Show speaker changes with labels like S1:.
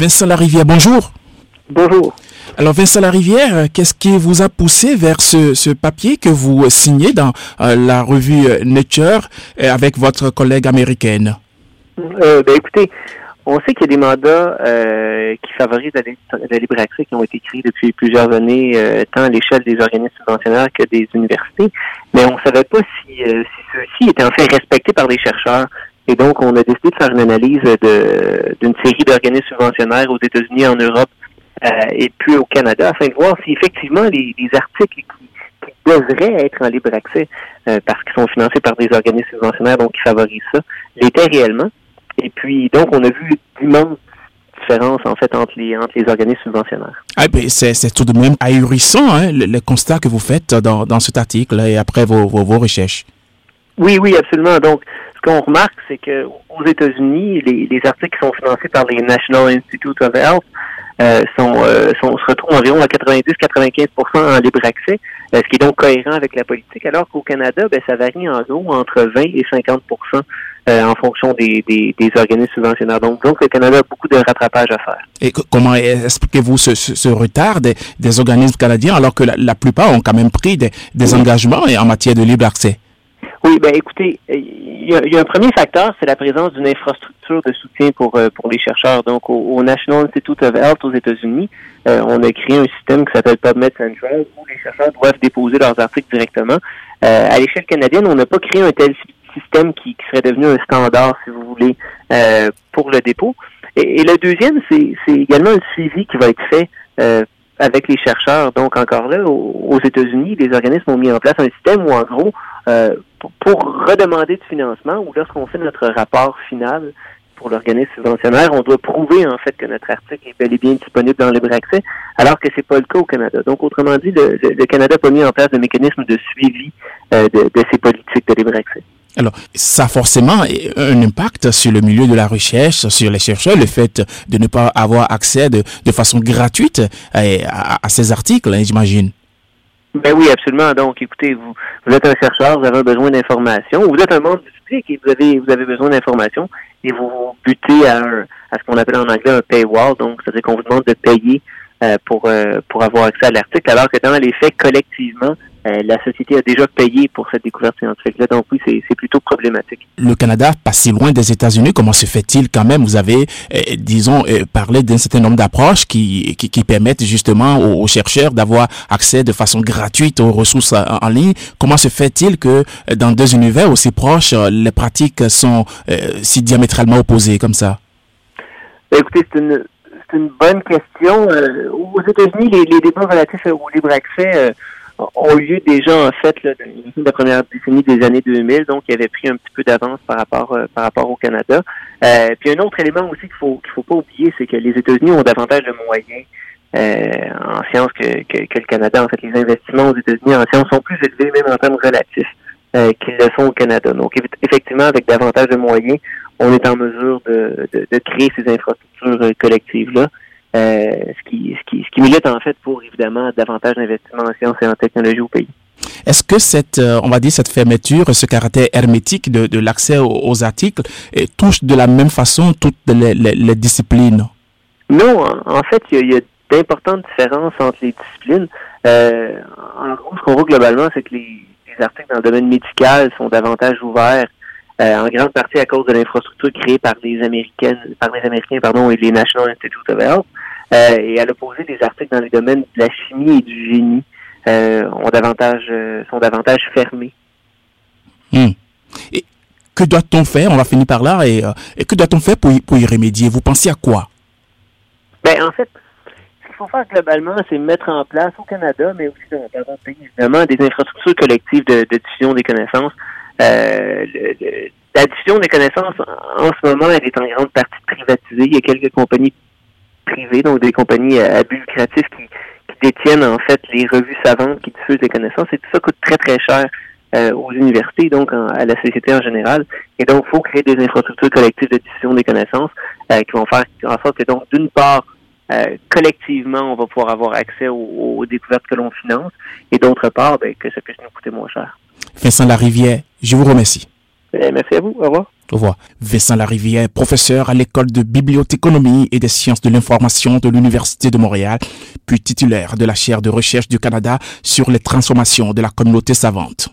S1: Vincent Larivière, bonjour.
S2: Bonjour.
S1: Alors Vincent Larivière, qu'est-ce qui vous a poussé vers ce, papier que vous signez dans euh, la revue Nature euh, avec votre collègue américaine?
S2: Euh, ben, Écoutez, on sait qu'il y a des mandats qui favorisent la, libre accès qui ont été créés depuis plusieurs années, tant à l'échelle des organismes subventionnaires que des universités, mais on ne savait pas si, si ceux-ci étaient en fait respectés par les chercheurs. Et donc, on a décidé de faire une analyse d'une série d'organismes subventionnaires aux États-Unis, en Europe euh, et puis au Canada, afin de voir si effectivement les, articles qui, devraient être en libre accès, euh, parce qu'ils sont financés par des organismes subventionnaires, donc qui favorisent ça, l'étaient réellement. Et puis, donc, on a vu d'immenses différences, en fait, entre les, entre les organismes subventionnaires.
S1: Ah, ben, c'est tout de même ahurissant, hein, le, constat que vous faites dans, dans cet article et après vos, vos, vos recherches.
S2: Oui, oui, absolument. Donc, ce qu'on remarque, c'est que aux États-Unis, les, les, articles qui sont financés par les National Institute of Health euh, sont, euh, sont, se retrouvent environ à 90-95% en libre accès, euh, ce qui est donc cohérent avec la politique, alors qu'au Canada, ben, ça varie en gros entre 20 et 50% en fonction des, des, organismes subventionnaires. Donc, le Canada a beaucoup de rattrapage à faire.
S1: Et comment expliquez-vous ce, retard des, organismes canadiens alors que la, plupart ont quand même pris des engagements en matière de libre accès?
S2: Ben écoutez, il y, a, un premier facteur, c'est la présence d'une infrastructure de soutien pour euh, pour les chercheurs. Donc, au, National Institute of Health aux États-Unis, euh, on a créé un système qui s'appelle PubMed Central où les chercheurs doivent déposer leurs articles directement. Euh, à l'échelle canadienne, on n'a pas créé un tel système qui, serait devenu un standard, si vous voulez, pour le dépôt. Et, le deuxième, c'est également le suivi qui va être fait avec les chercheurs. Donc, encore là, aux, États-Unis, les organismes ont mis en place un système où, en gros, euh, pour, redemander du financement ou lorsqu'on fait notre rapport final pour l'organisme subventionnaire, on doit prouver en fait que notre article est bel et bien disponible dans le libre accès, alors que c'est pas le cas au Canada. Donc, autrement dit, le, Canada n'a pas mis en place de mécanisme de suivi euh, de, de ces politiques de libre accès.
S1: Alors, ça a forcément un impact sur le milieu de la recherche, sur les chercheurs, le fait de ne pas avoir accès de, façon gratuite à, à, ces articles, hein, j'imagine.
S2: Ben oui, absolument. Donc, écoutez, vous, vous êtes un chercheur, vous avez besoin d'informations, vous êtes un membre du public et vous avez, vous avez besoin d'informations et vous butez à, à ce qu'on appelle en anglais un paywall. Donc, c'est-à-dire qu'on vous demande de payer euh, pour, euh, pour avoir accès à l'article, alors que dans les faits, collectivement, euh, la société a déjà payé pour cette découverte scientifique-là. Donc oui, c'est plutôt problématique.
S1: Le Canada, pas si loin des États-Unis, comment se fait-il quand même? Vous avez, euh, disons, euh, parlé d'un certain nombre d'approches qui, qui, qui, permettent justement aux, chercheurs d'avoir accès de façon gratuite aux ressources en, ligne. Comment se fait-il que dans deux univers aussi proches, les pratiques sont si diamétralement opposées comme ça?
S2: Ben, Écoutez, c'est une, une, bonne question. aux États-Unis, les, débats relatifs au libre accès ont eu lieu déjà en fait dans la première décennie des années 2000, donc il avait pris un petit peu d'avance par rapport euh, par rapport au Canada. Euh, puis un autre élément aussi qu'il faut qu'il faut pas oublier, c'est que les États-Unis ont davantage de moyens euh, en sciences que, que, le Canada. En fait, les investissements aux États-Unis en sciences sont plus élevés même en termes relatifs qu'ils le sont au Canada. Donc effectivement, avec davantage de moyens, on est en mesure de, de, de créer ces infrastructures collectives là. Euh, ce, qui, ce, qui, ce qui milite en fait pour évidemment davantage d'investissements en sciences et en technologie au pays.
S1: Est-ce que cette, euh, on va dire, cette fermeture, ce caractère hermétique de, de l'accès aux, articles touche de la même façon toutes les, les, disciplines?
S2: Non, en, fait, il y a, d'importantes différences entre les disciplines. Euh, en gros, ce qu'on voit globalement, c'est que les, les, articles dans le domaine médical sont davantage ouverts euh, en grande partie à cause de l'infrastructure créée par les Américaines, par les Américains, pardon, et les National Institute of Health. Euh, et à l'opposé, des articles dans les domaines de la chimie et du génie euh, ont davantage, sont davantage fermés.
S1: Hmm. Et que doit-on faire? On va finir par là. Et, que doit-on faire pour y, pour y remédier? Vous pensez à quoi?
S2: Ben en fait, ce qu'il faut faire globalement, c'est mettre en place au Canada, mais aussi dans d'autres pays, évidemment, des infrastructures collectives de, de diffusion des connaissances euh, la diffusion des connaissances, en ce moment, elle est en grande partie privatisée. Il y a quelques compagnies privées, donc des compagnies à but lucratif qui, détiennent en fait les revues savantes qui diffusent des connaissances. Et tout ça coûte très, très cher euh, aux universités, donc à la société en général. Et donc, il faut créer des infrastructures collectives de diffusion des connaissances euh, qui vont faire en sorte que, donc, d'une part, collectivement, on va pouvoir avoir accès aux, découvertes que l'on finance, et d'autre part, ben, que ça puisse nous coûter moins cher.
S1: Vincent Larivière, je vous remercie.
S2: Eh, merci à vous. Au revoir.
S1: Au revoir. Vincent Larivière, professeur à l'école de bibliothéconomie et des sciences de l'information de l'Université de Montréal, puis titulaire de la chaire de recherche du Canada sur les transformations de la communauté savante.